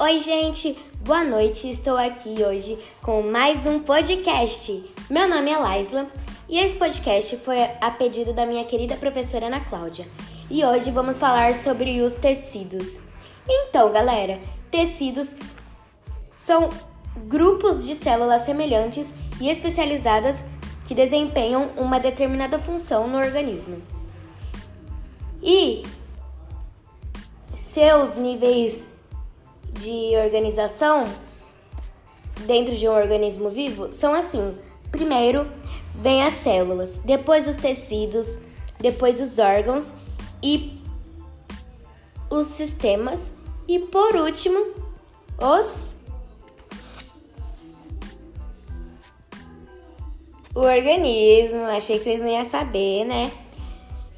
Oi, gente, boa noite. Estou aqui hoje com mais um podcast. Meu nome é Laisla e esse podcast foi a pedido da minha querida professora Ana Cláudia. E hoje vamos falar sobre os tecidos. Então, galera, tecidos são grupos de células semelhantes e especializadas que desempenham uma determinada função no organismo. E seus níveis de organização dentro de um organismo vivo são assim: primeiro vem as células, depois os tecidos, depois os órgãos e os sistemas e por último os o organismo. Achei que vocês não iam saber, né?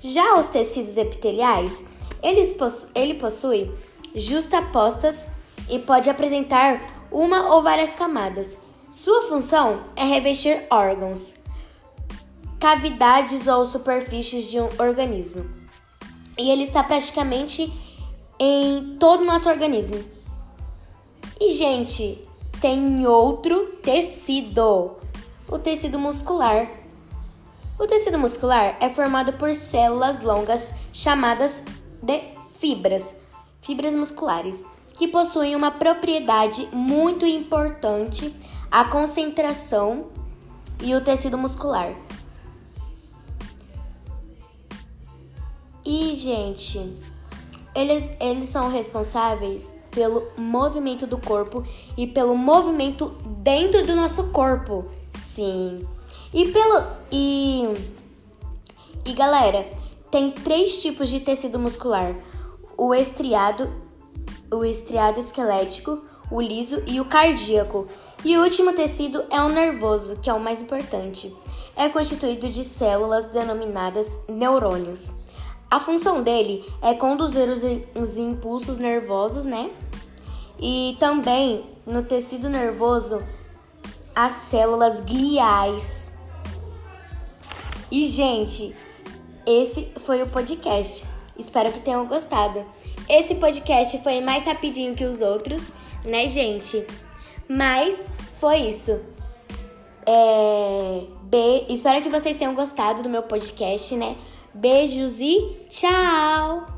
Já os tecidos epiteliais, eles possu ele possui justapostas e pode apresentar uma ou várias camadas. Sua função é revestir órgãos, cavidades ou superfícies de um organismo. E ele está praticamente em todo o nosso organismo. E, gente, tem outro tecido, o tecido muscular. O tecido muscular é formado por células longas chamadas de fibras, fibras musculares, que possuem uma propriedade muito importante, a concentração e o tecido muscular. E, gente, eles, eles são responsáveis pelo movimento do corpo e pelo movimento dentro do nosso corpo. Sim. E pelos e e galera, tem três tipos de tecido muscular: o estriado, o estriado esquelético, o liso e o cardíaco. E o último tecido é o nervoso, que é o mais importante. É constituído de células denominadas neurônios. A função dele é conduzir os, os impulsos nervosos, né? E também no tecido nervoso as células gliais. E gente, esse foi o podcast. Espero que tenham gostado. Esse podcast foi mais rapidinho que os outros, né, gente? Mas foi isso. É... Be... Espero que vocês tenham gostado do meu podcast, né? Beijos e tchau!